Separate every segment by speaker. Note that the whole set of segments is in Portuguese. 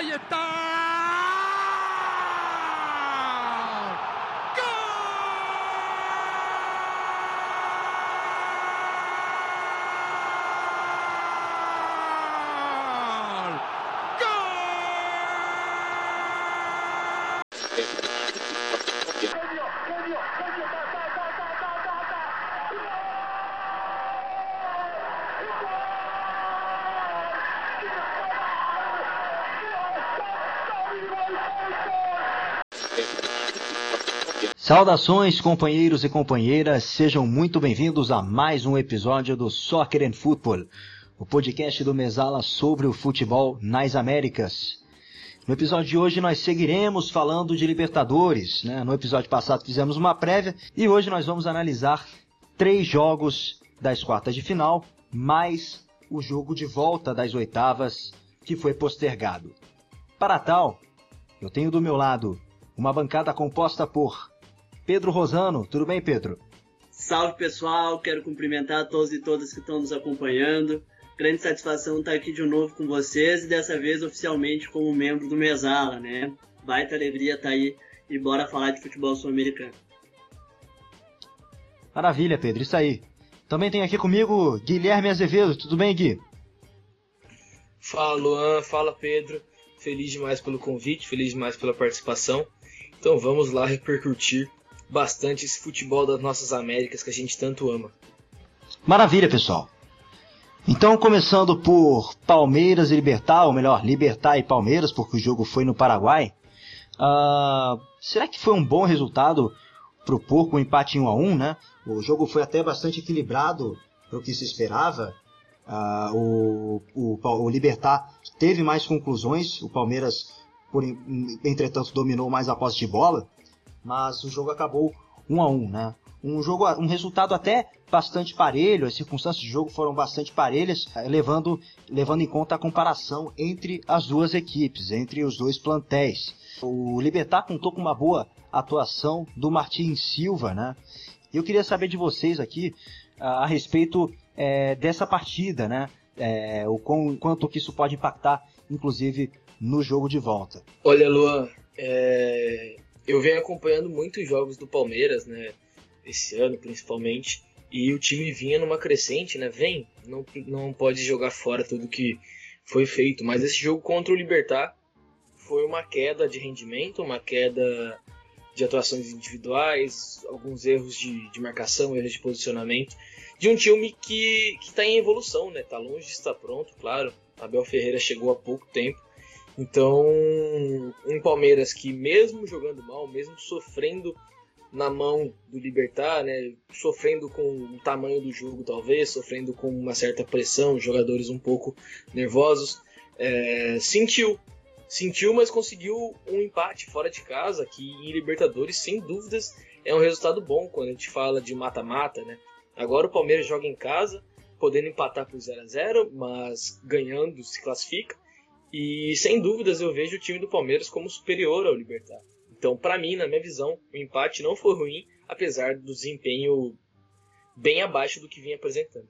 Speaker 1: Ahí está.
Speaker 2: Saudações, companheiros e companheiras, sejam muito bem-vindos a mais um episódio do Soccer and Football, o podcast do Mesala sobre o futebol nas Américas. No episódio de hoje nós seguiremos falando de Libertadores, né? No episódio passado fizemos uma prévia e hoje nós vamos analisar três jogos das quartas de final, mais o jogo de volta das oitavas que foi postergado. Para tal, eu tenho do meu lado uma bancada composta por Pedro Rosano. Tudo bem, Pedro?
Speaker 3: Salve pessoal, quero cumprimentar a todos e todas que estão nos acompanhando. Grande satisfação estar aqui de novo com vocês e dessa vez oficialmente como membro do Mesala, né? Baita alegria estar aí e bora falar de futebol sul-americano.
Speaker 2: Maravilha, Pedro, isso aí. Também tem aqui comigo Guilherme Azevedo. Tudo bem, Gui?
Speaker 4: Fala, Luan. Fala, Pedro. Feliz demais pelo convite, feliz demais pela participação. Então vamos lá repercutir bastante esse futebol das nossas Américas que a gente tanto ama.
Speaker 2: Maravilha, pessoal. Então, começando por Palmeiras e Libertar, ou melhor, Libertar e Palmeiras, porque o jogo foi no Paraguai. Uh, será que foi um bom resultado para o Porco, um empate em 1 a 1 né? O jogo foi até bastante equilibrado para o que se esperava. Uh, o, o, o Libertar teve mais conclusões, o Palmeiras, por, entretanto, dominou mais a posse de bola mas o jogo acabou 1 a 1 né? Um jogo, um resultado até bastante parelho, as circunstâncias de jogo foram bastante parelhas, eh, levando, levando em conta a comparação entre as duas equipes, entre os dois plantéis. O Libertar contou com uma boa atuação do Martins Silva, né? Eu queria saber de vocês aqui a, a respeito é, dessa partida, né? É, o com, quanto que isso pode impactar, inclusive, no jogo de volta.
Speaker 4: Olha, Luan, é, eu venho acompanhando muitos jogos do Palmeiras, né? Esse ano principalmente. E o time vinha numa crescente, né? Vem, não, não pode jogar fora tudo que foi feito. Mas esse jogo contra o Libertar foi uma queda de rendimento, uma queda de atuações individuais, alguns erros de, de marcação, erros de posicionamento. De um time que está em evolução, né? Tá longe de estar pronto, claro. Abel Ferreira chegou há pouco tempo então, um Palmeiras que, mesmo jogando mal, mesmo sofrendo na mão do Libertar, né, sofrendo com o tamanho do jogo, talvez, sofrendo com uma certa pressão, jogadores um pouco nervosos, é, sentiu. Sentiu, mas conseguiu um empate fora de casa, que em Libertadores, sem dúvidas, é um resultado bom quando a gente fala de mata-mata. Né? Agora o Palmeiras joga em casa, podendo empatar por 0 a 0 mas ganhando se classifica. E sem dúvidas eu vejo o time do Palmeiras como superior ao Libertar. Então, para mim, na minha visão, o empate não foi ruim, apesar do desempenho bem abaixo do que vinha apresentando.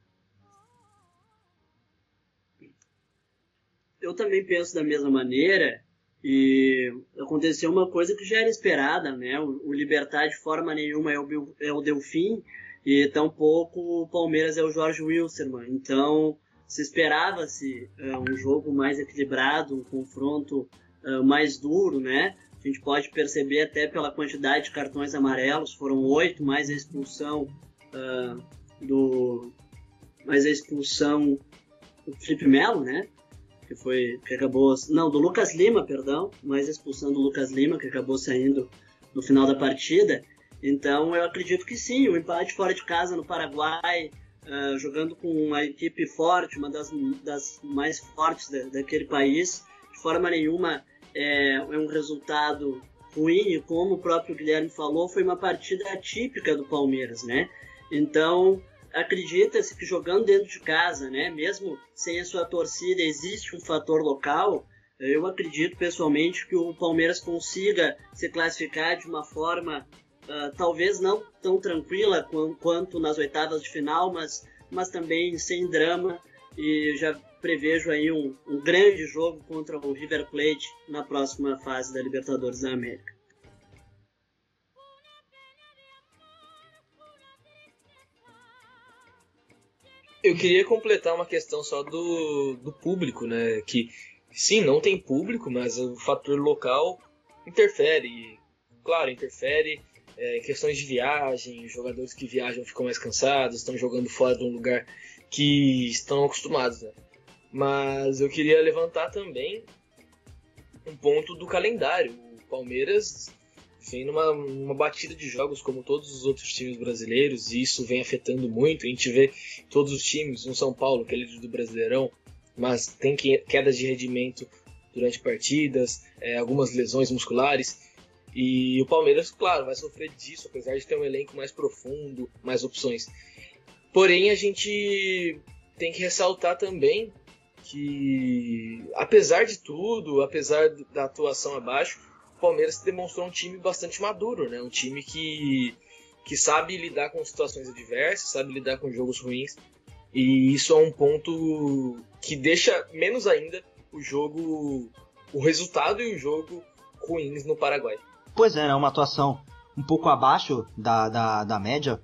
Speaker 3: Eu também penso da mesma maneira e aconteceu uma coisa que já era esperada, né? O, Libertar de forma nenhuma é o, é o Delfim e tampouco o Palmeiras é o Jorge Wilstermann. Então, se esperava-se uh, um jogo mais equilibrado, um confronto uh, mais duro, né? A gente pode perceber até pela quantidade de cartões amarelos, foram oito, mais a expulsão uh, do. mais a expulsão do Felipe Melo, né? Que foi. que acabou. Não, do Lucas Lima, perdão, mais a expulsão do Lucas Lima, que acabou saindo no final da partida. Então eu acredito que sim, o empate fora de casa no Paraguai, uh, jogando com uma equipe forte, uma das, das mais fortes da, daquele país. De forma nenhuma é, é um resultado ruim, e como o próprio Guilherme falou, foi uma partida atípica do Palmeiras, né? Então, acredita-se que jogando dentro de casa, né, mesmo sem a sua torcida, existe um fator local. Eu acredito pessoalmente que o Palmeiras consiga se classificar de uma forma uh, talvez não tão tranquila quanto nas oitavas de final, mas, mas também sem drama. E já prevejo aí um, um grande jogo contra o River Plate na próxima fase da Libertadores da América.
Speaker 4: Eu queria completar uma questão só do, do público, né? Que sim, não tem público, mas o fator local interfere. Claro, interfere é, em questões de viagem, jogadores que viajam ficam mais cansados, estão jogando fora de um lugar que estão acostumados, né? Mas eu queria levantar também um ponto do calendário. O Palmeiras vem numa, batida de jogos como todos os outros times brasileiros e isso vem afetando muito. A gente vê todos os times, no São Paulo, que é líder do Brasileirão, mas tem quedas de rendimento durante partidas, é, algumas lesões musculares. E o Palmeiras, claro, vai sofrer disso, apesar de ter um elenco mais profundo, mais opções. Porém, a gente tem que ressaltar também que, apesar de tudo, apesar da atuação abaixo, o Palmeiras demonstrou um time bastante maduro, né? Um time que, que sabe lidar com situações adversas, sabe lidar com jogos ruins. E isso é um ponto que deixa menos ainda o jogo, o resultado e o jogo ruins no Paraguai.
Speaker 2: Pois é, né? Uma atuação um pouco abaixo da, da, da média,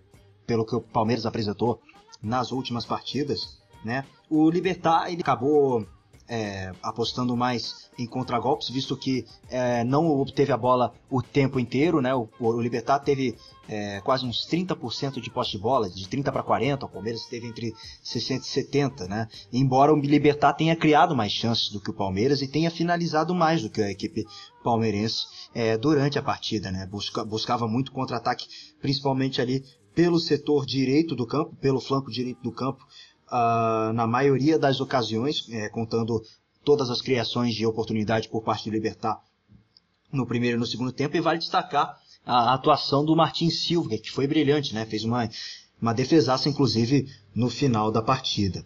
Speaker 2: pelo que o Palmeiras apresentou nas últimas partidas, né? O Libertar ele acabou é, apostando mais em contragolpes, visto que é, não obteve a bola o tempo inteiro, né? O, o Libertar teve é, quase uns 30% de posse de bola, de 30 para 40, o Palmeiras teve entre 60 e 70, né? Embora o Libertar tenha criado mais chances do que o Palmeiras e tenha finalizado mais do que a equipe palmeirense é, durante a partida, né? Busca, buscava muito contra-ataque, principalmente ali pelo setor direito do campo, pelo flanco direito do campo, uh, na maioria das ocasiões, é, contando todas as criações de oportunidade por parte do Libertar no primeiro e no segundo tempo, e vale destacar a atuação do Martin Silva, que foi brilhante, né? fez uma, uma defesaça, inclusive, no final da partida.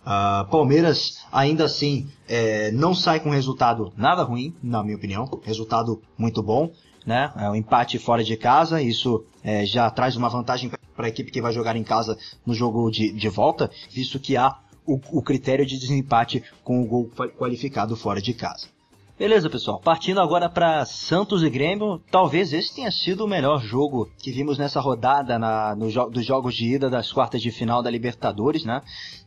Speaker 2: Uh, Palmeiras, ainda assim, é, não sai com resultado nada ruim, na minha opinião. Resultado muito bom. Né? É um empate fora de casa, isso é, já traz uma vantagem para a equipe que vai jogar em casa no jogo de, de volta, visto que há o, o critério de desempate com o gol qualificado fora de casa. Beleza, pessoal. Partindo agora para Santos e Grêmio, talvez esse tenha sido o melhor jogo que vimos nessa rodada na, no, dos jogos de ida das quartas de final da Libertadores, né?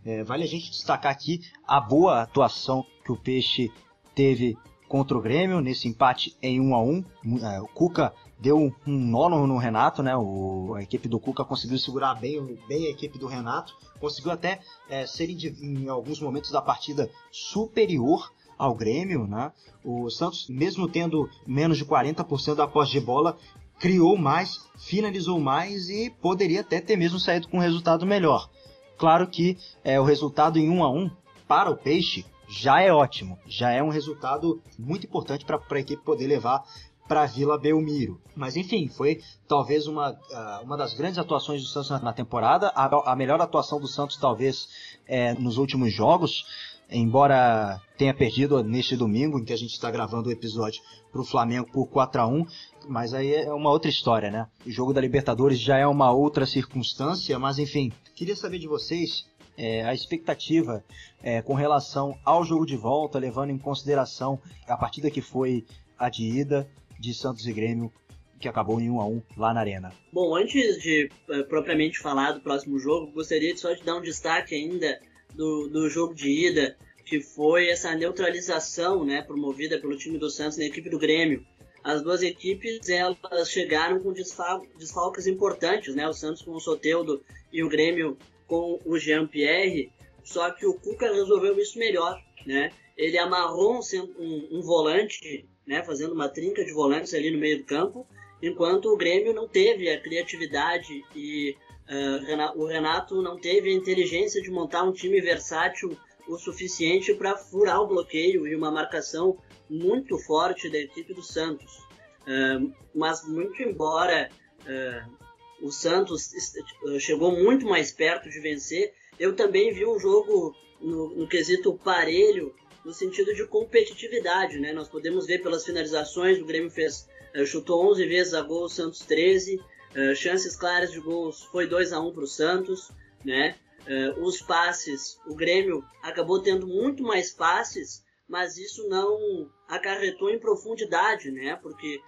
Speaker 2: É, vale a gente destacar aqui a boa atuação que o Peixe teve contra o Grêmio nesse empate em 1 a 1. É, o Cuca deu um nono no Renato, né? O, a equipe do Cuca conseguiu segurar bem, bem a equipe do Renato, conseguiu até é, ser em, em alguns momentos da partida superior ao Grêmio, né? O Santos, mesmo tendo menos de 40% da posse de bola, criou mais, finalizou mais e poderia até ter mesmo saído com um resultado melhor. Claro que é, o resultado em 1 a 1 para o Peixe já é ótimo, já é um resultado muito importante para a equipe poder levar para Vila Belmiro. Mas enfim, foi talvez uma, ah, uma das grandes atuações do Santos na temporada, a, a melhor atuação do Santos talvez é, nos últimos jogos embora tenha perdido neste domingo, em que a gente está gravando o episódio para o Flamengo por 4 a 1 mas aí é uma outra história, né? O jogo da Libertadores já é uma outra circunstância, mas enfim, queria saber de vocês é, a expectativa é, com relação ao jogo de volta, levando em consideração a partida que foi a de ida de Santos e Grêmio, que acabou em 1 a 1 lá na Arena.
Speaker 3: Bom, antes de é, propriamente falar do próximo jogo, gostaria só de dar um destaque ainda do, do jogo de ida, que foi essa neutralização né, promovida pelo time do Santos na equipe do Grêmio. As duas equipes elas chegaram com desfal desfalques importantes, né? o Santos com o Soteudo e o Grêmio com o Jean-Pierre, só que o Cuca resolveu isso melhor. Né? Ele amarrou um, um, um volante, né, fazendo uma trinca de volantes ali no meio do campo, enquanto o Grêmio não teve a criatividade e Uh, o Renato não teve a inteligência de montar um time versátil o suficiente para furar o bloqueio e uma marcação muito forte da equipe do Santos. Uh, mas muito embora uh, o Santos chegou muito mais perto de vencer, eu também vi um jogo no, no quesito parelho, no sentido de competitividade. Né? Nós podemos ver pelas finalizações, o Grêmio fez, chutou 11 vezes a gol, o Santos 13, Uh, chances claras de gols foi 2 a 1 para o Santos, né? uh, os passes, o Grêmio acabou tendo muito mais passes, mas isso não acarretou em profundidade, né? Porque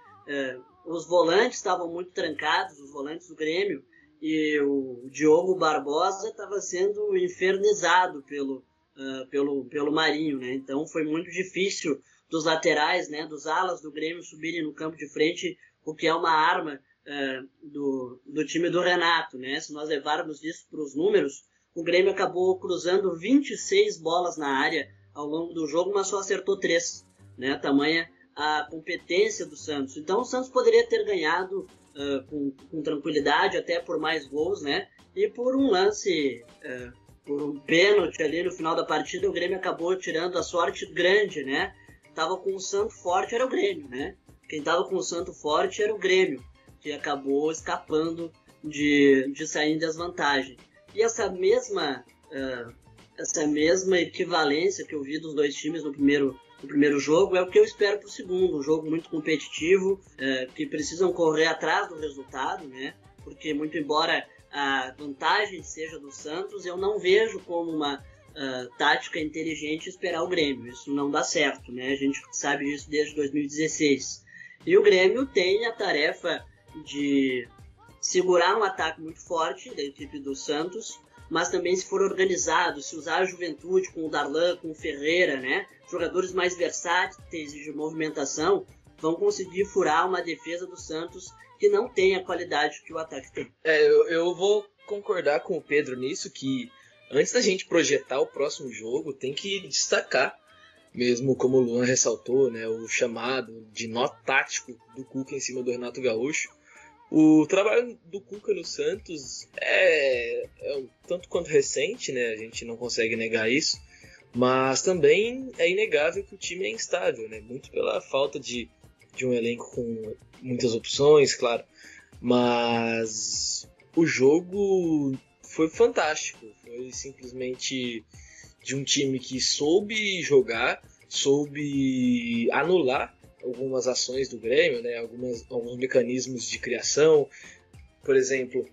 Speaker 3: os volantes estavam muito trancados, os volantes do Grêmio, e o Diogo Barbosa estava sendo infernizado pelo, uh, pelo, pelo Marinho, né? Então foi muito difícil dos laterais, né, dos alas do Grêmio subirem no campo de frente, o que é uma arma uh, do, do time do Renato, né? Se nós levarmos isso para os números, o Grêmio acabou cruzando 26 bolas na área ao longo do jogo, mas só acertou três, né? Tamanha a competência do Santos. Então o Santos poderia ter ganhado uh, com, com, tranquilidade, até por mais gols, né? E por um lance, uh, por um pênalti ali no final da partida, o Grêmio acabou tirando a sorte grande, né? Tava com o Santo forte era o Grêmio, né? Quem tava com o Santo forte era o Grêmio, que acabou escapando de, de sair em desvantagem. E essa mesma uh, essa mesma equivalência que eu vi dos dois times no primeiro no primeiro jogo é o que eu espero para o segundo. Um jogo muito competitivo, é, que precisam correr atrás do resultado, né? Porque, muito embora a vantagem seja do Santos, eu não vejo como uma uh, tática inteligente esperar o Grêmio. Isso não dá certo, né? A gente sabe disso desde 2016. E o Grêmio tem a tarefa de segurar um ataque muito forte da equipe do Santos, mas também se for organizado, se usar a juventude com o Darlan, com o Ferreira, né? jogadores mais versáteis de movimentação vão conseguir furar uma defesa do Santos que não tem a qualidade que o ataque tem.
Speaker 4: É, eu, eu vou concordar com o Pedro nisso que antes da gente projetar o próximo jogo, tem que destacar, mesmo como o Luan ressaltou, né, o chamado de nó tático do Cuca em cima do Renato Gaúcho. O trabalho do Cuca no Santos é, é tanto quanto recente, né, a gente não consegue negar isso. Mas também é inegável que o time é instável, né? Muito pela falta de, de um elenco com muitas opções, claro. Mas o jogo foi fantástico. Foi simplesmente de um time que soube jogar, soube anular algumas ações do Grêmio, né? Algumas, alguns mecanismos de criação. Por exemplo,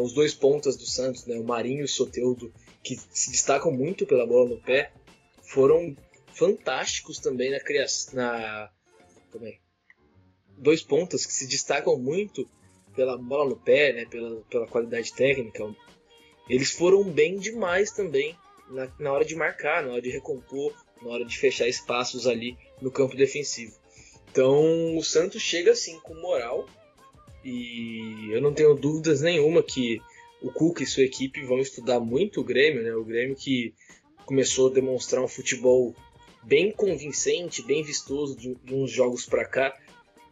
Speaker 4: os dois pontas do Santos, né? o Marinho e o Soteudo, que se destacam muito pela bola no pé foram fantásticos também na criação. Na, também. Dois pontos que se destacam muito pela bola no pé, né, pela, pela qualidade técnica. Eles foram bem demais também na, na hora de marcar, na hora de recompor, na hora de fechar espaços ali no campo defensivo. Então o Santos chega assim com moral e eu não tenho dúvidas nenhuma que o Cuca e sua equipe vão estudar muito o Grêmio, né? O Grêmio que começou a demonstrar um futebol bem convincente, bem vistoso de, de uns jogos para cá.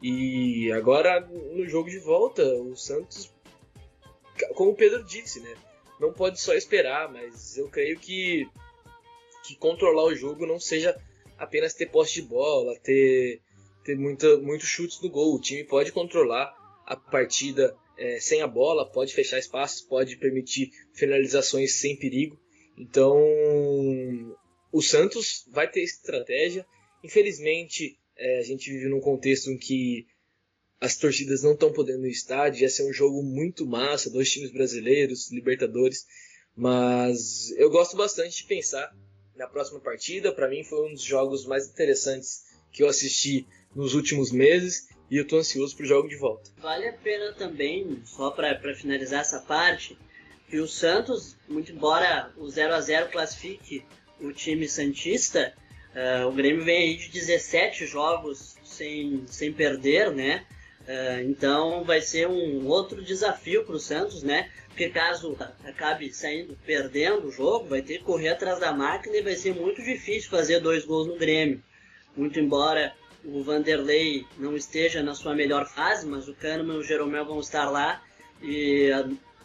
Speaker 4: E agora no jogo de volta, o Santos, como o Pedro disse, né, não pode só esperar, mas eu creio que que controlar o jogo não seja apenas ter posse de bola, ter ter muita, muitos chutes no gol. O time pode controlar a partida é, sem a bola, pode fechar espaços, pode permitir finalizações sem perigo. Então, o Santos vai ter estratégia. Infelizmente, é, a gente vive num contexto em que as torcidas não estão podendo ir no estádio. Ia ser um jogo muito massa, dois times brasileiros, Libertadores. Mas eu gosto bastante de pensar na próxima partida. Para mim, foi um dos jogos mais interessantes que eu assisti nos últimos meses e eu estou ansioso para o jogo de volta.
Speaker 3: Vale a pena também, só para finalizar essa parte, que o Santos, muito embora o 0 a 0 classifique o time Santista, uh, o Grêmio vem aí de 17 jogos sem, sem perder, né? Uh, então vai ser um outro desafio para o Santos, né? Porque caso acabe saindo perdendo o jogo, vai ter que correr atrás da máquina e vai ser muito difícil fazer dois gols no Grêmio. Muito embora o Vanderlei não esteja na sua melhor fase, mas o Kahneman e o Jeromel vão estar lá e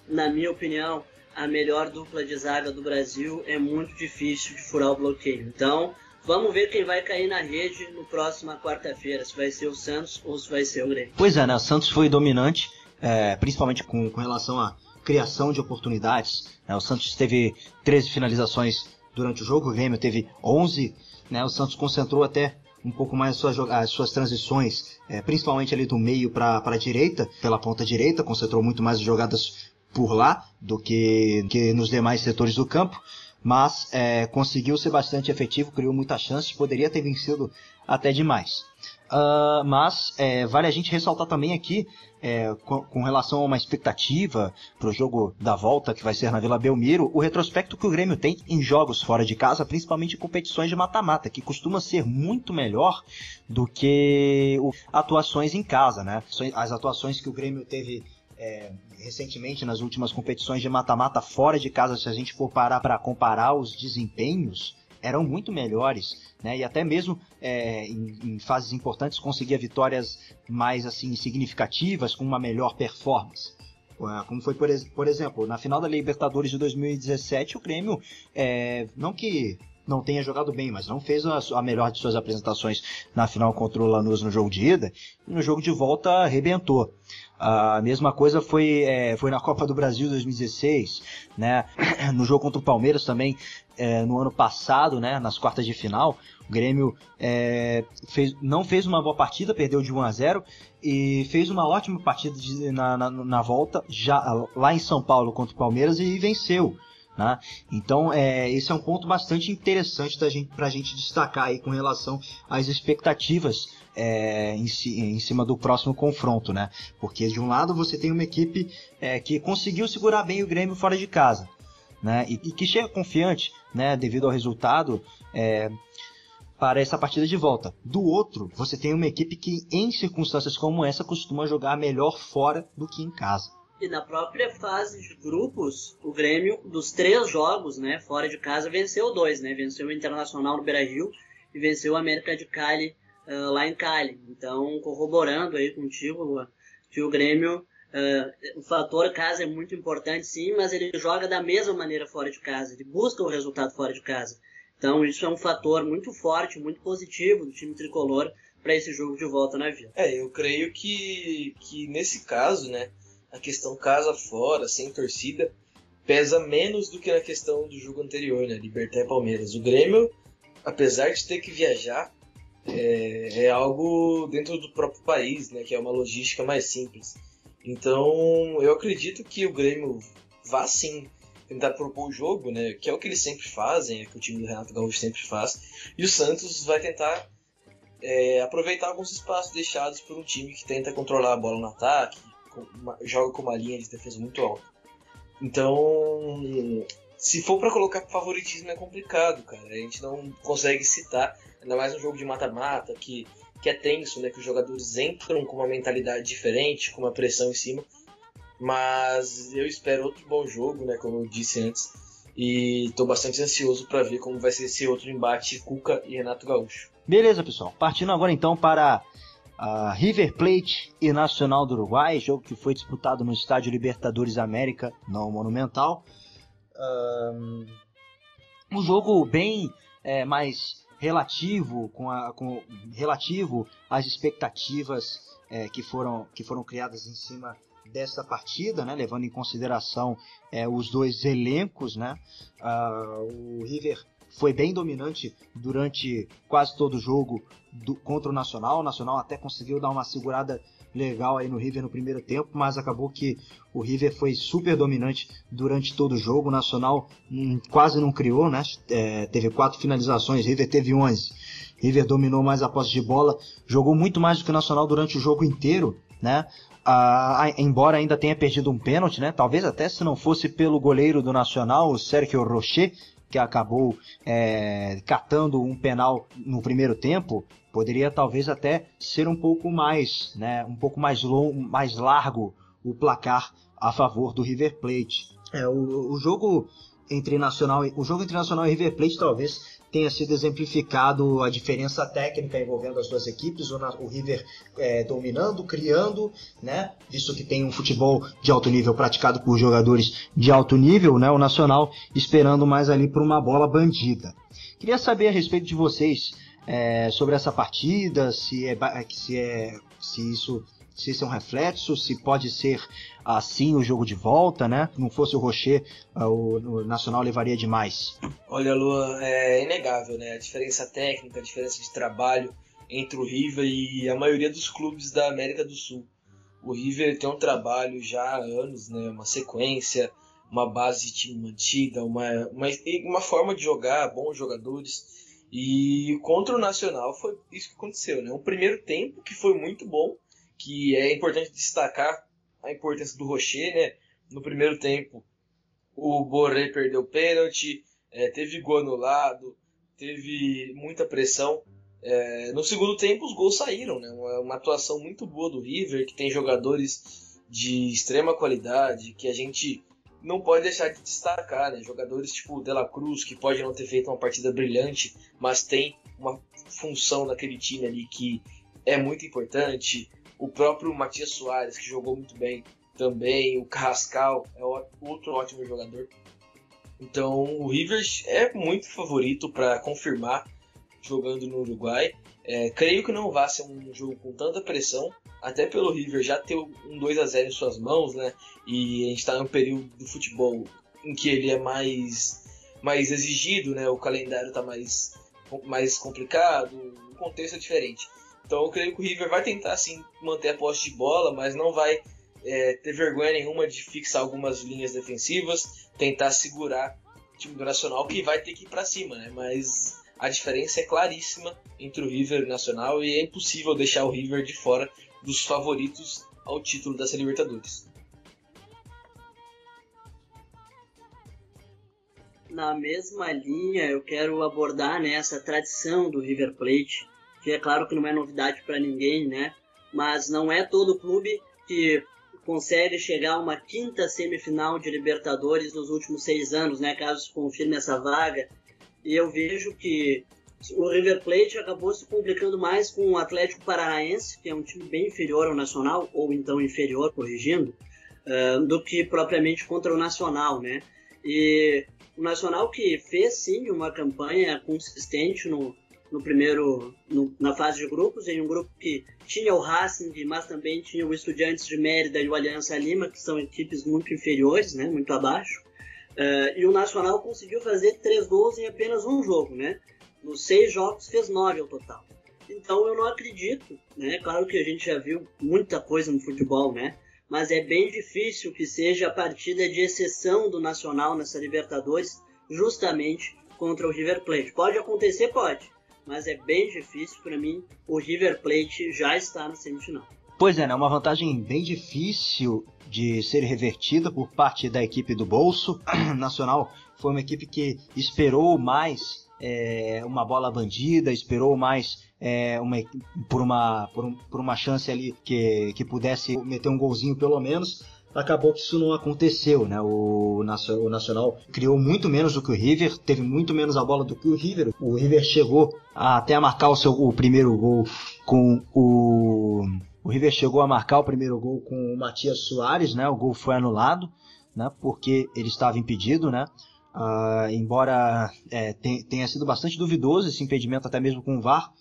Speaker 3: na minha opinião, a melhor dupla de zaga do Brasil, é muito difícil de furar o bloqueio. Então, vamos ver quem vai cair na rede no próximo quarta-feira, se vai ser o Santos ou se vai ser o Grêmio.
Speaker 2: Pois é, né? O Santos foi dominante, é, principalmente com, com, relação à criação de oportunidades. Né? O Santos teve 13 finalizações durante o jogo, o Grêmio teve 11. Né? O Santos concentrou até um pouco mais as suas, as suas transições, é, principalmente ali do meio para a direita, pela ponta direita, concentrou muito mais as jogadas por lá do que, que nos demais setores do campo, mas é, conseguiu ser bastante efetivo, criou muitas chances, poderia ter vencido até demais. Uh, mas é, vale a gente ressaltar também aqui, é, com, com, relação a uma expectativa para o jogo da volta que vai ser na Vila Belmiro, o retrospecto que o Grêmio tem em jogos fora de casa, principalmente em competições de mata-mata, que costuma ser muito melhor do que o, atuações em casa, né? As atuações que o Grêmio teve é, recentemente nas últimas competições de mata-mata fora de casa, se a gente for parar para comparar os desempenhos, eram muito melhores, né? E até mesmo é, em, em, fases importantes conseguia vitórias mais assim significativas com uma melhor performance. Como foi, por, por exemplo, na final da Libertadores de 2017, o Grêmio, é, não que não tenha jogado bem, mas não fez a, a, melhor de suas apresentações na final contra o Lanús no jogo de ida, e no jogo de volta arrebentou. A mesma coisa foi, é, foi na Copa do Brasil 2016, né? No jogo contra o Palmeiras também, é, no ano passado, né? Nas quartas de final, o Grêmio é, fez, não fez uma boa partida, perdeu de 1 a 0 e fez uma ótima partida de, na, na, na volta já lá em São Paulo contra o Palmeiras e venceu. Né? Então, é, esse é um ponto bastante interessante para a gente destacar aí com relação às expectativas é, em, em, cima do próximo confronto, né? Porque de um lado você tem uma equipe é, que conseguiu segurar bem o Grêmio fora de casa, né? E, e que chega confiante, né? Devido ao resultado é, para essa partida de volta. Do outro, você tem uma equipe que em circunstâncias como essa costuma jogar melhor fora do que em casa.
Speaker 3: E na própria fase de grupos, o Grêmio, dos três jogos, né, fora de casa, venceu dois, né? Venceu o Internacional no Beira-Rio e venceu o América de Cali uh, lá em Cali. Então, corroborando aí contigo, que o Grêmio, uh, o fator casa é muito importante sim, mas ele joga da mesma maneira fora de casa, ele busca o resultado fora de casa. Então, isso é um fator muito forte, muito positivo do time tricolor para esse jogo de volta na Vila.
Speaker 4: É, eu creio que, que nesse caso, né, a questão casa fora, sem torcida, pesa menos do que na questão do jogo anterior, né? Libertar e Palmeiras. O Grêmio, apesar de ter que viajar, é, é, algo dentro do próprio país, né? Que é uma logística mais simples. Então, eu acredito que o Grêmio vá sim tentar propor o jogo, né? Que é o que eles sempre fazem, é que o time do Renato Gaúcho sempre faz. E o Santos vai tentar é, aproveitar alguns espaços deixados por um time que tenta controlar a bola no ataque, uma, joga com uma linha de defesa muito alta. Então, se for para colocar favoritismo é complicado, cara. A gente não consegue citar, ainda mais um jogo de mata-mata que, que é tenso, né? Que os jogadores entram com uma mentalidade diferente, com uma pressão em cima. Mas eu espero outro bom jogo, né? Como eu disse antes. E estou bastante ansioso para ver como vai ser esse outro embate Cuca e Renato Gaúcho.
Speaker 2: Beleza, pessoal. Partindo agora então para Uh, River Plate e Nacional do Uruguai, jogo que foi disputado no Estádio Libertadores América, não Monumental. Uh, um jogo bem é, mais relativo com, a, com relativo às expectativas é, que, foram, que foram criadas em cima dessa partida, né, levando em consideração é, os dois elencos, né, uh, o River foi bem dominante durante quase todo o jogo do, contra o Nacional. O Nacional até conseguiu dar uma segurada legal aí no River no primeiro tempo, mas acabou que o River foi super dominante durante todo o jogo. O Nacional hum, quase não criou, né? É, teve quatro finalizações, River teve 11. River dominou mais a posse de bola, jogou muito mais do que o Nacional durante o jogo inteiro, né? Ah, embora ainda tenha perdido um pênalti, né? Talvez até se não fosse pelo goleiro do Nacional, o Sérgio Rocher, que acabou é, catando um penal no primeiro tempo, poderia talvez até ser um pouco mais, né, um pouco mais longo, mais largo o placar a favor do River Plate. É, o, o jogo entre Nacional, o jogo entre Nacional e River Plate talvez tenha sido exemplificado a diferença técnica envolvendo as duas equipes, o, River é, dominando, criando, né, visto que tem um futebol de alto nível praticado por jogadores de alto nível, né, o Nacional esperando mais ali por uma bola bandida. Queria saber a respeito de vocês é, sobre essa partida, se é, se é se isso se isso é um reflexo, se pode ser assim o jogo de volta, né? Se não fosse o Rocher, ah, o, Nacional levaria demais.
Speaker 4: Olha, Luan, é inegável, né? A diferença técnica, a diferença de trabalho entre o River e a maioria dos clubes da América do Sul. o River tem um trabalho já há anos, né? Uma sequência, uma base de time mantida, uma, uma, uma forma de jogar, bons jogadores. E contra o Nacional foi isso que aconteceu, né? Um primeiro tempo que foi muito bom, que é importante destacar a importância do Rocher, né? No primeiro tempo, o Borré perdeu pênalti, é, teve gol anulado, teve muita pressão. É, no segundo tempo, os gols saíram, né? Uma, uma, atuação muito boa do River, que tem jogadores de extrema qualidade, que a gente não pode deixar de destacar, né? Jogadores tipo o De La Cruz, que pode não ter feito uma partida brilhante, mas tem uma função naquele time ali que é muito importante. O próprio Matias Soares, que jogou muito bem também. O Carrascal é outro ótimo jogador. Então o River é muito favorito para confirmar jogando no Uruguai. É, creio que não vai ser um jogo com tanta pressão, até pelo River já ter um 2 a 0 em suas mãos, né? E a gente está em um período do futebol em que ele é mais, mais exigido, né? O calendário está mais, mais complicado, o contexto é diferente. Então eu creio que o River vai tentar sim manter a posse de bola, mas não vai é, ter vergonha nenhuma de fixar algumas linhas defensivas, tentar segurar o time do Nacional que vai ter que ir para cima, né? Mas a diferença é claríssima entre o River e o Nacional e é impossível deixar o River de fora dos favoritos ao título dessa Libertadores.
Speaker 3: Na mesma linha, eu quero abordar né, essa tradição do River Plate, que é claro que não é novidade para ninguém, né? Mas não é todo clube que consegue chegar a uma quinta semifinal de Libertadores nos últimos seis anos, né? Caso se confirme essa vaga. E eu vejo que o River Plate acabou se complicando mais com o Atlético Paranaense, que é um time bem inferior ao Nacional, ou então inferior, corrigindo, uh, do que propriamente contra o Nacional, né? E o Nacional que fez sim uma campanha consistente no, no primeiro no, na fase de grupos, em um grupo que tinha o Racing, mas também tinha o Estudiantes de Mérida e o Aliança Lima, que são equipes muito inferiores, né, muito abaixo. Uh, e o Nacional conseguiu fazer três gols em apenas um jogo, né? Nos seis jogos fez nove ao total. Então eu não acredito, né? Claro que a gente já viu muita coisa no futebol, né? Mas é bem difícil que seja a partida de exceção do Nacional nessa Libertadores, justamente contra o River Plate. Pode acontecer, pode, mas é bem difícil para mim. O River Plate já está na semifinal.
Speaker 2: Pois é, né? Uma vantagem bem difícil de ser revertida por parte da equipe do Bolso Nacional. Foi uma equipe que esperou mais é, uma bola bandida, esperou mais é, uma, por, uma, por, um, por, uma chance ali que, que pudesse meter um golzinho pelo menos. Acabou que isso não aconteceu, né? O, o Nacional criou muito menos do que o River, teve muito menos a bola do que o River. O River chegou a, até a marcar o seu o primeiro gol com o o River chegou a marcar o primeiro gol com o Matias Soares, né? O gol foi anulado, né? Porque ele estava impedido, né? Uh, embora é, tenha sido bastante duvidoso esse impedimento, até mesmo com o VAR,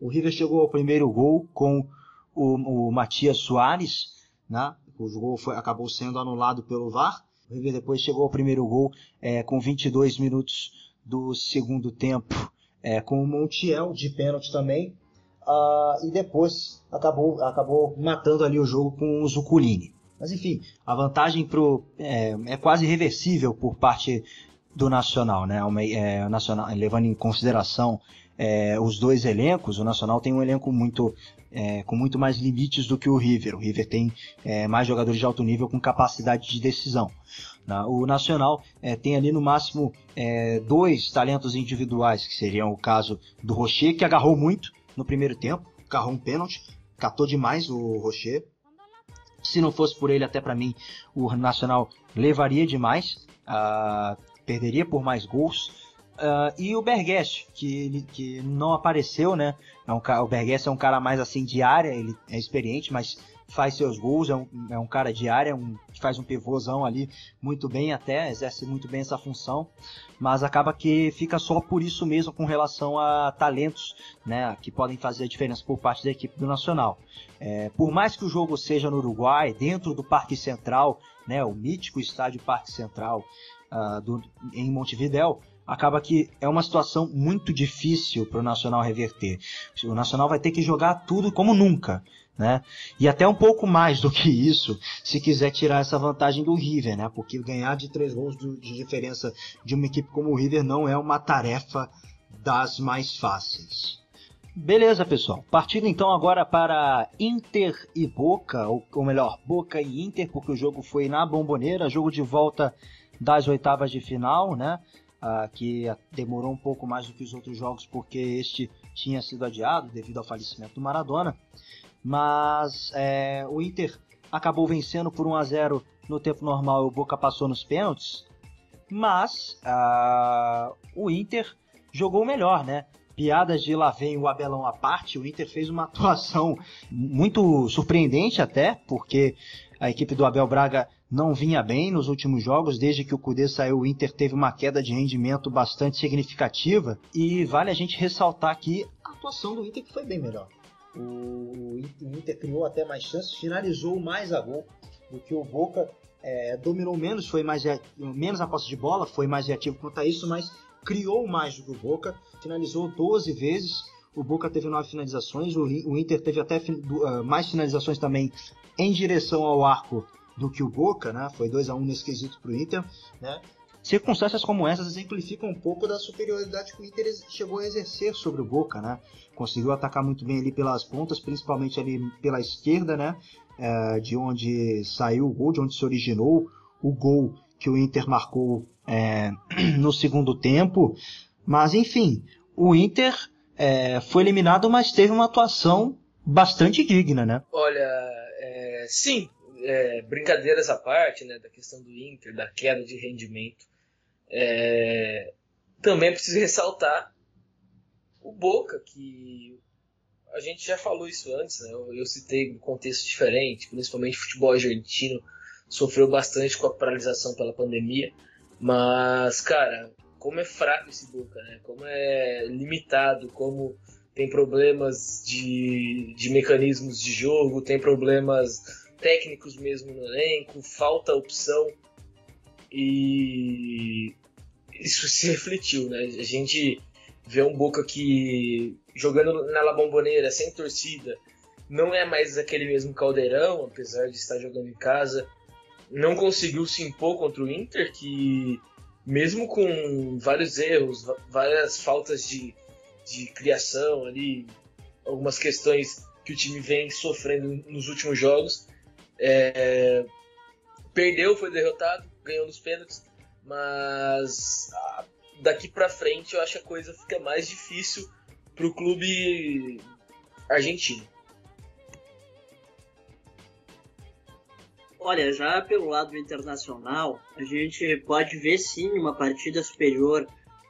Speaker 2: o River chegou ao primeiro gol com o, o Matias Soares, né? O gol foi, acabou sendo anulado pelo VAR. O River depois chegou ao primeiro gol é, com 22 minutos do segundo tempo, é, com o Montiel de pênalti também, uh, e depois acabou, acabou matando ali o jogo com o Zuculini. Mas enfim, a vantagem pro, é, é quase reversível por parte do Nacional, né? Uma, é, Nacional, levando em consideração é, os dois elencos, o Nacional tem um elenco muito é, com muito mais limites do que o River. O River tem é, mais jogadores de alto nível com capacidade de decisão. Né? O Nacional é, tem ali no máximo é, dois talentos individuais, que seriam o caso do Rocher, que agarrou muito, no primeiro tempo, carrou um pênalti, catou demais o Rocher. Se não fosse por ele, até para mim, o Nacional levaria demais, uh, perderia por mais gols. Uh, e o Bergues, que, que não apareceu, né? É um, o Bergues é um cara mais assim de área, ele é experiente, mas faz seus gols, é um, é um cara de área, um, faz um pivôzão ali muito bem até, exerce muito bem essa função, mas acaba que fica só por isso mesmo com relação a talentos né, que podem fazer a diferença por parte da equipe do Nacional. É, por mais que o jogo seja no Uruguai, dentro do Parque Central, né, o mítico estádio Parque Central uh, do, em Montevidéu, acaba que é uma situação muito difícil para o Nacional reverter. O Nacional vai ter que jogar tudo como nunca né? E até um pouco mais do que isso, se quiser tirar essa vantagem do River, né? Porque ganhar de três gols de diferença de uma equipe como o River não é uma tarefa das mais fáceis. Beleza, pessoal. Partindo então agora para Inter e Boca, ou, ou melhor, Boca e Inter, porque o jogo foi na Bomboneira, jogo de volta das oitavas de final, né? Ah, que demorou um pouco mais do que os outros jogos, porque este tinha sido adiado devido ao falecimento do Maradona. Mas é, o Inter acabou vencendo por 1 a 0 no tempo normal o Boca passou nos pênaltis. Mas ah, o Inter jogou melhor, né? piadas de lá vem o Abelão à parte, o Inter fez uma atuação muito surpreendente até, porque a equipe do Abel Braga não vinha bem nos últimos jogos, desde que o Cudê saiu, o Inter teve uma queda de rendimento bastante significativa, e vale a gente ressaltar aqui a atuação do Inter que foi bem melhor. O Inter criou até mais chances, finalizou mais a gol do que o Boca, é, dominou menos, foi mais menos a posse de bola, foi mais reativo quanto a isso, mas criou mais do que o Boca, finalizou 12 vezes. O Boca teve 9 finalizações, o Inter teve até uh, mais finalizações também em direção ao arco do que o Boca, né? Foi 2 a 1 nesse quesito para o Inter, né? Circunstâncias como essas exemplificam um pouco da superioridade que o Inter chegou a exercer sobre o Boca, né? Conseguiu atacar muito bem ali pelas pontas, principalmente ali pela esquerda, né? É, de onde saiu o gol, de onde se originou o gol que o Inter marcou é, no segundo tempo. Mas enfim, o Inter é, foi eliminado, mas teve uma atuação bastante digna, né?
Speaker 4: Olha, é, sim, é, brincadeiras à parte, né, da questão do Inter, da queda de rendimento, é, também preciso ressaltar o Boca, que a gente já falou isso antes, né, eu, eu citei um contexto diferente, principalmente o futebol argentino sofreu bastante com a paralisação pela pandemia, mas, cara, como é fraco esse Boca, né? Como é limitado, como tem problemas de, de mecanismos de jogo, tem problemas técnicos mesmo no elenco, falta opção e isso se refletiu, né? A gente vê um Boca que jogando na La Bombonera sem torcida não é mais aquele mesmo caldeirão, apesar de estar jogando em casa não conseguiu se impor contra o Inter, que mesmo com vários erros, várias faltas de, de criação ali, algumas questões que o time vem sofrendo nos últimos jogos, é, perdeu, foi derrotado, ganhou nos pênaltis, mas daqui para frente eu acho que a coisa fica mais difícil para o clube argentino.
Speaker 3: Olha, já pelo lado internacional, a gente pode ver sim uma partida superior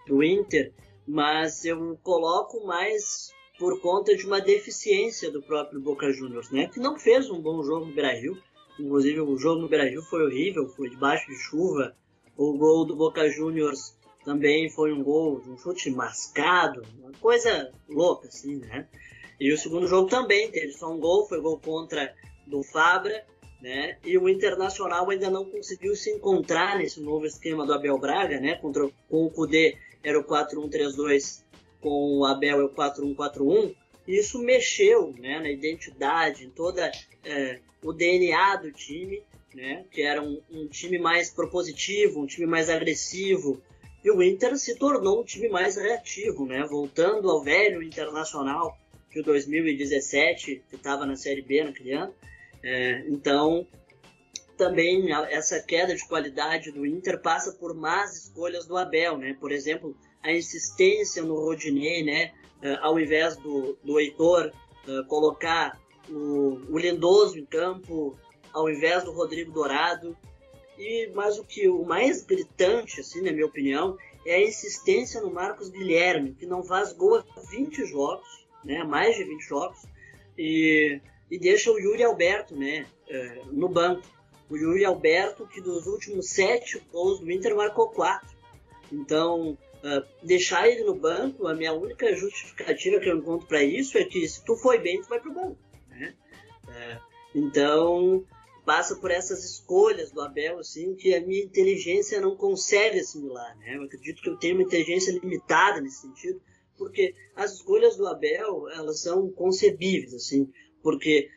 Speaker 3: do Inter, mas eu coloco mais por conta de uma deficiência do próprio Boca Juniors, né? Que não fez um bom jogo no Brasil. Inclusive o jogo no Brasil foi horrível, foi debaixo de chuva. O gol do Boca Juniors também foi um gol, um chute mascado, uma coisa louca assim, né? E o segundo jogo também teve só um gol, foi gol contra do Fabra né? E o Internacional ainda não conseguiu se encontrar nesse novo esquema do Abel Braga, né? Contra, com o Kudê era o 4-1-3-2, com o Abel é o 4-1-4-1. Isso mexeu né, na identidade, em toda é, o DNA do time, né? Que era um, um time mais propositivo, um time mais agressivo, e o Inter se tornou um time mais reativo, né? Voltando ao velho Internacional de 2017, que estava na Série B naquele ano, é, então, também essa queda de qualidade do Inter passa por más escolhas do Abel, né? Por exemplo, a insistência no Rodinei, né? Uh, ao invés do, do Heitor uh, colocar o, o Lindoso em campo, ao invés do Rodrigo Dourado. E mas o que o mais gritante, assim, na minha opinião, é a insistência no Marcos Guilherme, que não faz gol há 20 jogos, né? Mais de 20 jogos. E e deixa o Yuri Alberto né, é, no banco. O Yuri Alberto, que dos últimos sete gols do Inter marcou quatro. Então, é, deixar ele no banco, a minha única justificativa que eu encontro para isso é que se tu foi bem, tu vai pro banco. Né? É, então, passa por essas escolhas do Abel, assim, que a minha inteligência não consegue assimilar. Né? Eu acredito que eu tenho uma inteligência limitada nesse sentido, porque as escolhas do Abel, elas são concebíveis, assim porque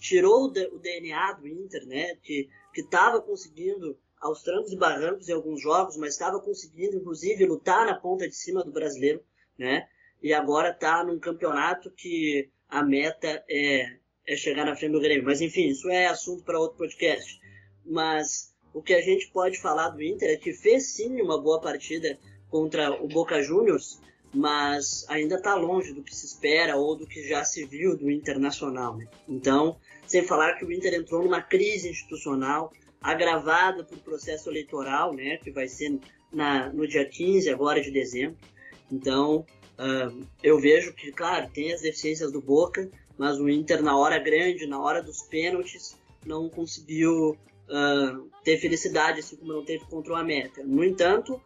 Speaker 3: tirou o DNA do Inter, né? Que estava conseguindo aos trancos e barrancos em alguns jogos, mas estava conseguindo, inclusive, lutar na ponta de cima do brasileiro, né? E agora está num campeonato que a meta é, é chegar na frente do Grêmio. Mas enfim, isso é assunto para outro podcast. Mas o que a gente pode falar do Inter é que fez sim uma boa partida contra o Boca Juniors, mas ainda está longe do que se espera ou do que já se viu do Internacional. Né? Então, sem falar que o Inter entrou numa crise institucional agravada por processo eleitoral, né, que vai ser na, no dia 15 agora de dezembro. Então, uh, eu vejo que, claro, tem as deficiências do Boca, mas o Inter na hora grande, na hora dos pênaltis, não conseguiu uh, ter felicidade, assim como não teve contra o América. No entanto,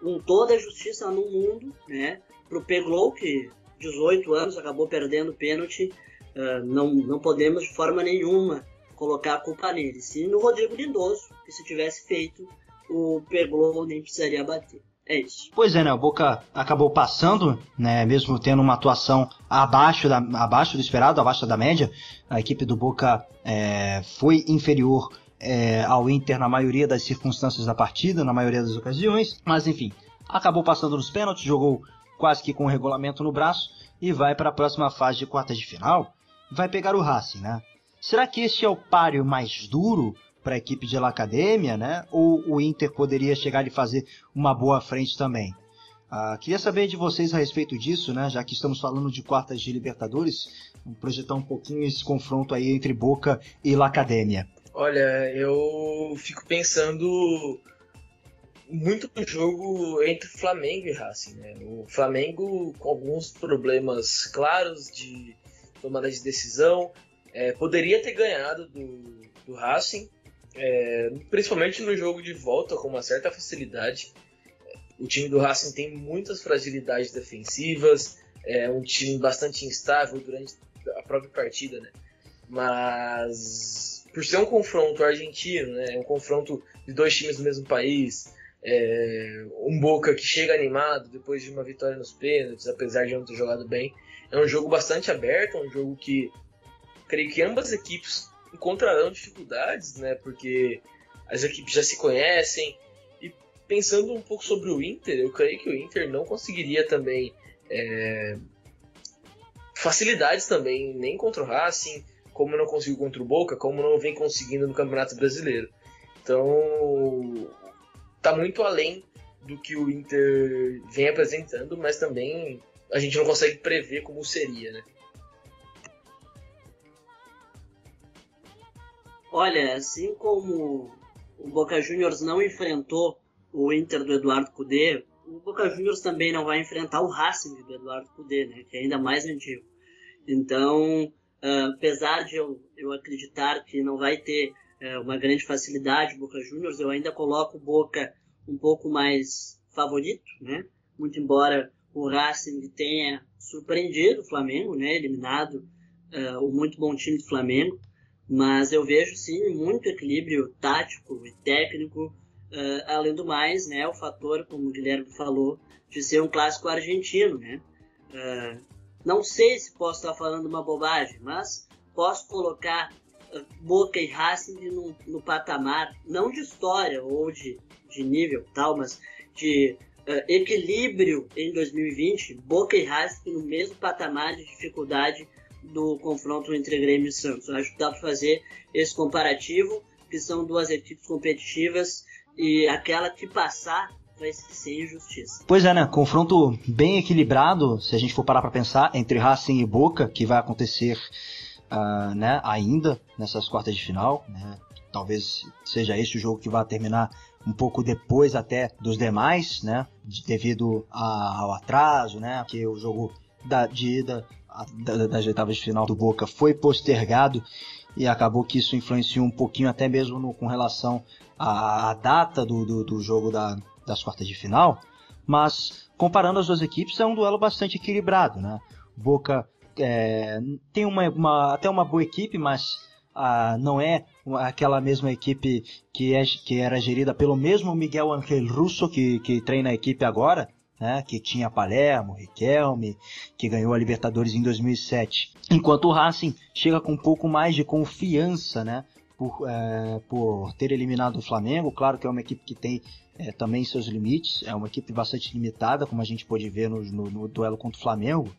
Speaker 3: com toda a justiça no mundo, né, pro Peglow, que 18 anos acabou perdendo o pênalti, uh, não, não podemos de forma nenhuma colocar a culpa nele. Sim no Rodrigo Lindoso, que se tivesse feito, o Peglow nem precisaria bater. É isso.
Speaker 2: Pois é, né? O Boca acabou passando, né? Mesmo tendo uma atuação abaixo, da, abaixo do esperado, abaixo da média. A equipe do Boca é, foi inferior é, ao Inter na maioria das circunstâncias da partida, na maioria das ocasiões, mas enfim, acabou passando nos pênaltis, jogou quase que com o regulamento no braço e vai para a próxima fase de quartas de final. Vai pegar o Racing, né? Será que este é o páreo mais duro para a equipe de La Academia, né? Ou o Inter poderia chegar e fazer uma boa frente também? Uh, queria saber de vocês a respeito disso, né? Já que estamos falando de quartas de Libertadores, vamos projetar um pouquinho esse confronto aí entre Boca e La Academia.
Speaker 4: Olha, eu fico pensando muito no jogo entre Flamengo e Racing. Né? O Flamengo com alguns problemas claros de tomada de decisão, é, poderia ter ganhado do, do Racing, é, principalmente no jogo de volta com uma certa facilidade. O time do Racing tem muitas fragilidades defensivas, é um time bastante instável durante a própria partida, né? Mas por ser um confronto argentino, né, um confronto de dois times do mesmo país, é, um Boca que chega animado depois de uma vitória nos pênaltis, apesar de não ter jogado bem, é um jogo bastante aberto, um jogo que creio que ambas as equipes encontrarão dificuldades, né, porque as equipes já se conhecem. E pensando um pouco sobre o Inter, eu creio que o Inter não conseguiria também é, facilidades também nem contra o Racing como não conseguiu contra o Boca, como não vem conseguindo no Campeonato Brasileiro. Então, tá muito além do que o Inter vem apresentando, mas também a gente não consegue prever como seria, né?
Speaker 3: Olha, assim como o Boca Juniors não enfrentou o Inter do Eduardo Cudê, o Boca Juniors também não vai enfrentar o Racing do Eduardo Cudê, né, que é ainda mais antigo. Então, Uh, apesar de eu, eu acreditar que não vai ter uh, uma grande facilidade o Boca Juniors, eu ainda coloco o Boca um pouco mais favorito, né? Muito embora o Racing tenha surpreendido o Flamengo, né? Eliminado uh, o muito bom time do Flamengo, mas eu vejo sim muito equilíbrio tático e técnico, além do mais, né? O fator, como o Guilherme falou, de ser um clássico argentino, né? Não sei se posso estar falando uma bobagem, mas posso colocar uh, Boca e Racing no, no, patamar, não de história ou de, de nível tal, mas de uh, equilíbrio em 2020, Boca e Racing no mesmo patamar de dificuldade do confronto entre Grêmio e Santos. acho que dá para fazer esse comparativo, que são duas equipes competitivas e aquela que passar vai ser injustiça.
Speaker 2: Pois é, né? Confronto bem equilibrado, se a gente for parar para pensar, entre Racing e Boca, que vai acontecer uh, né, ainda nessas quartas de final. Né? Talvez seja esse o jogo que vai terminar um pouco depois até dos demais, né? Devido a, ao atraso, né? Que o jogo da, de ida da, das oitavas de final do Boca foi postergado e acabou que isso influenciou um pouquinho até mesmo no, com relação à, à data do, do, do, jogo da, das quartas de final, mas comparando as duas equipes é um duelo bastante equilibrado, né? Boca é, tem uma, uma, até uma boa equipe, mas ah, não é aquela mesma equipe que, é, que era gerida pelo mesmo Miguel Angel Russo que, que treina a equipe agora, né, que tinha Palermo, Riquelme, que ganhou a Libertadores em 2007. Enquanto o Racing chega com um pouco mais de confiança, né, por, é, por ter eliminado o Flamengo. Claro que é uma equipe que tem é, também seus limites, é uma equipe bastante limitada, como a gente pôde ver no, no, no duelo contra o Flamengo.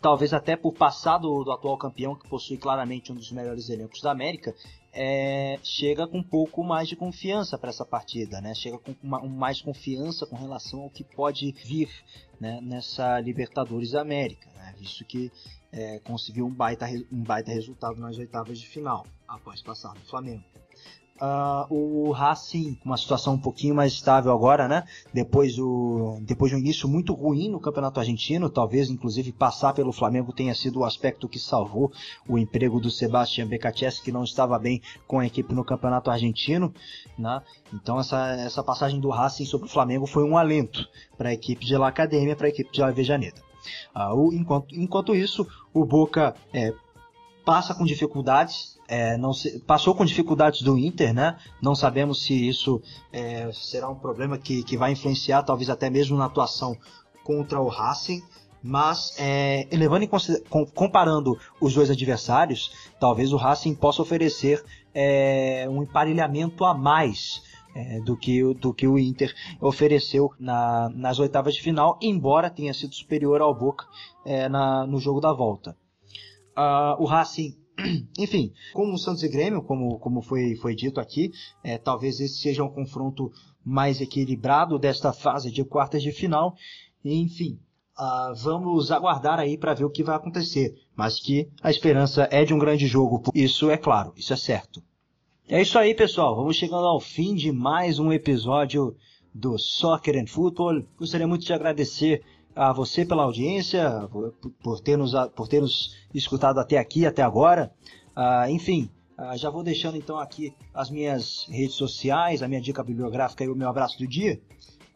Speaker 2: Talvez até por passar do, do, atual campeão, que possui claramente um dos melhores elencos da América, é, chega com um pouco mais de confiança para essa partida, né? Chega com uma, um mais confiança com relação ao que pode vir né, nessa Libertadores América, né? visto que é, conseguiu um baita, um baita resultado nas oitavas de final, após passar do Flamengo. Uh, o Racing, uma situação um pouquinho mais estável agora, né? Depois do, depois de um início muito ruim no Campeonato Argentino, talvez inclusive passar pelo Flamengo tenha sido o aspecto que salvou o emprego do Sebastião Becacchese, que não estava bem com a equipe no Campeonato Argentino, né? Então essa, essa passagem do Racing sobre o Flamengo foi um alento para a equipe de La Academia, para a equipe de Avejaneda. Uh, o, enquanto, enquanto isso, o Boca é, passa com dificuldades é, se, passou com dificuldades do Inter, né? Não sabemos se isso é, será um problema que, que vai influenciar, talvez até mesmo na atuação contra o Racing. Mas é, levando em comparando os dois adversários, talvez o Racing possa oferecer é, um emparelhamento a mais é, do, que, do que o Inter ofereceu na, nas oitavas de final, embora tenha sido superior ao Boca é, na, no jogo da volta. Uh, o Racing enfim, como o Santos e Grêmio, como, como foi, foi dito aqui, é, talvez esse seja um confronto mais equilibrado desta fase de quartas de final. Enfim, uh, vamos aguardar aí para ver o que vai acontecer. Mas que a esperança é de um grande jogo, isso é claro, isso é certo. É isso aí, pessoal. Vamos chegando ao fim de mais um episódio do Soccer and Football. Gostaria muito de agradecer a você pela audiência, por, ter, nos, por ter nos escutado até aqui, até agora. Uh, enfim, uh, já vou deixando então aqui as minhas redes sociais, a minha dica bibliográfica e o meu abraço do dia.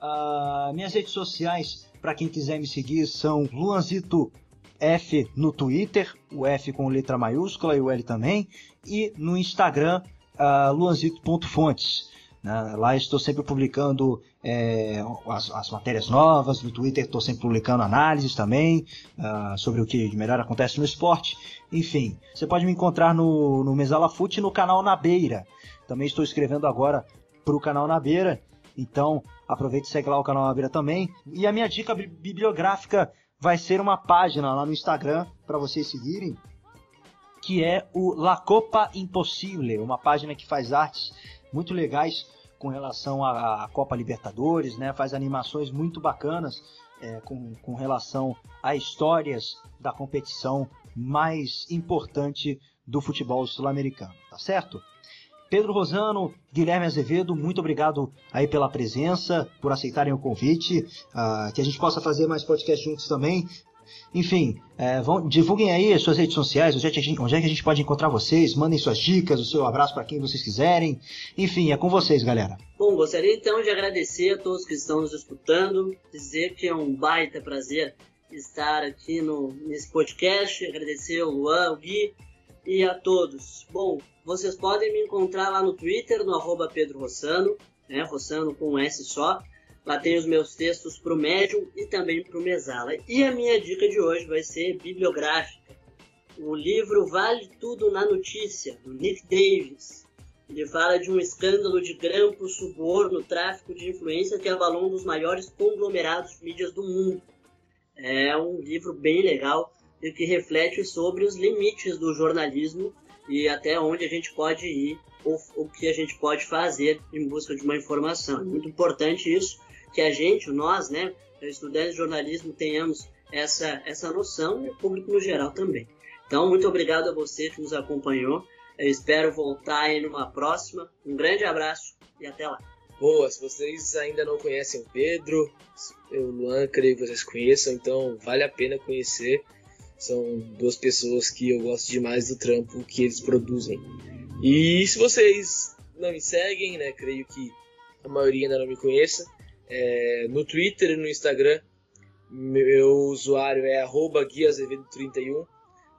Speaker 2: Uh, minhas redes sociais, para quem quiser me seguir, são Luanzito F no Twitter, o F com letra maiúscula e o L também, e no Instagram, uh, luanzito.fontes. Né? Lá estou sempre publicando é, as, as, matérias novas, no Twitter estou sempre publicando análises também uh, sobre o que melhor acontece no esporte. Enfim, você pode me encontrar no, no Mesala Fute no canal Na Beira. Também estou escrevendo agora para o canal Na Beira. Então aproveite e segue lá o canal Na Beira também. E a minha dica bibliográfica vai ser uma página lá no Instagram para vocês seguirem que é o La Copa Impossível, uma página que faz artes muito legais com relação à, Copa Libertadores, né? Faz animações muito bacanas é, com, com relação a histórias da competição mais importante do futebol sul-americano, tá certo? Pedro Rosano, Guilherme Azevedo, muito obrigado aí pela presença, por aceitarem o convite, uh, que a gente possa fazer mais podcasts juntos também. Enfim, é, vão, divulguem aí as suas redes sociais, onde é, gente, onde é, que a gente pode encontrar vocês, mandem suas dicas, o seu abraço para quem vocês quiserem. Enfim, é com vocês, galera.
Speaker 3: Bom, gostaria então de agradecer a todos que estão nos escutando, dizer que é um baita prazer estar aqui no, nesse podcast, agradecer o Luan, o Gui e a todos. Bom, vocês podem me encontrar lá no Twitter, no arroba Pedro Rossano, né, Rossano com um S só, Lá tem os meus textos para o Medium e também para o Mesala. E a minha dica de hoje vai ser bibliográfica. O livro Vale Tudo na Notícia, do Nick Davis. Ele fala de um escândalo de grampo, suborno, tráfico de influência que abalou um dos maiores conglomerados de mídias do mundo. É um livro bem legal e que reflete sobre os limites do jornalismo e até onde a gente pode ir ou o que a gente pode fazer em busca de uma informação. É muito importante isso que a gente, nós, né, estudantes de jornalismo, tenhamos essa, essa noção e o público no geral também. Então, muito obrigado a você que nos acompanhou. Eu espero voltar aí numa próxima. Um grande abraço e até lá.
Speaker 4: Boa, se vocês ainda não conhecem o Pedro, o Luan, creio que vocês conheçam, então vale a pena conhecer. São duas pessoas que eu gosto demais do trampo que eles produzem. E se vocês não me seguem, né, creio que a maioria ainda não me conheça, é, no Twitter e no Instagram. Meu usuário é guiazevedo31.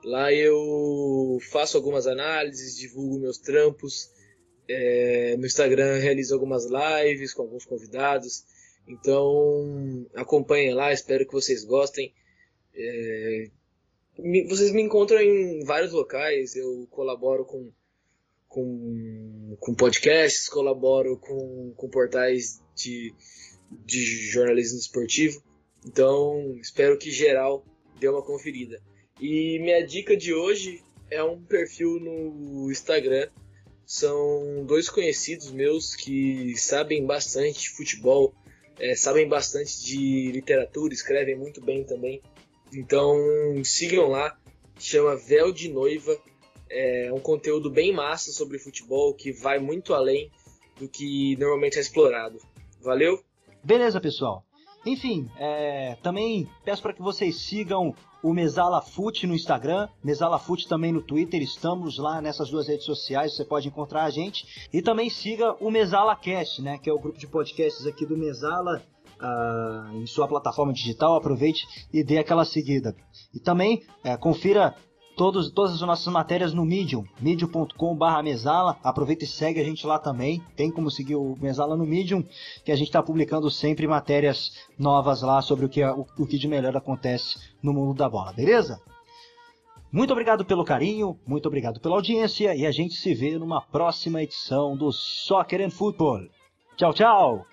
Speaker 4: Lá eu faço algumas análises, divulgo meus trampos. É, no Instagram realizo algumas lives com alguns convidados. Então acompanhem lá, espero que vocês gostem. É, me, vocês me encontram em vários locais, eu colaboro com, com, com podcasts, colaboro com, com portais de, de jornalismo esportivo. Então espero que geral dê uma conferida. E minha dica de hoje é um perfil no Instagram. São dois conhecidos meus que sabem bastante de futebol, é, sabem bastante de literatura, escrevem muito bem também. Então sigam lá, chama Véu de Noiva. É um conteúdo bem massa sobre futebol que vai muito além do que normalmente é explorado. Valeu?
Speaker 2: Beleza, pessoal. Enfim, é, também peço para que vocês sigam o Mesala Foot no Instagram, Mesala Foot também no Twitter, estamos lá nessas duas redes sociais, você pode encontrar a gente. E também siga o Mesala Cast, né, que é o grupo de podcasts aqui do Mesala, uh, em sua plataforma digital, aproveite e dê aquela seguida. E também é, confira todos, todas as nossas matérias no Medium, medium.com.br mesala. Aproveita e segue a gente lá também. Tem como seguir o Mesala no Medium, que a gente está publicando sempre matérias novas lá sobre o que, o, o que de melhor acontece no mundo da bola, beleza? Muito obrigado pelo carinho, muito obrigado pela audiência e a gente se vê numa próxima edição do Soccer and Football. Tchau, tchau!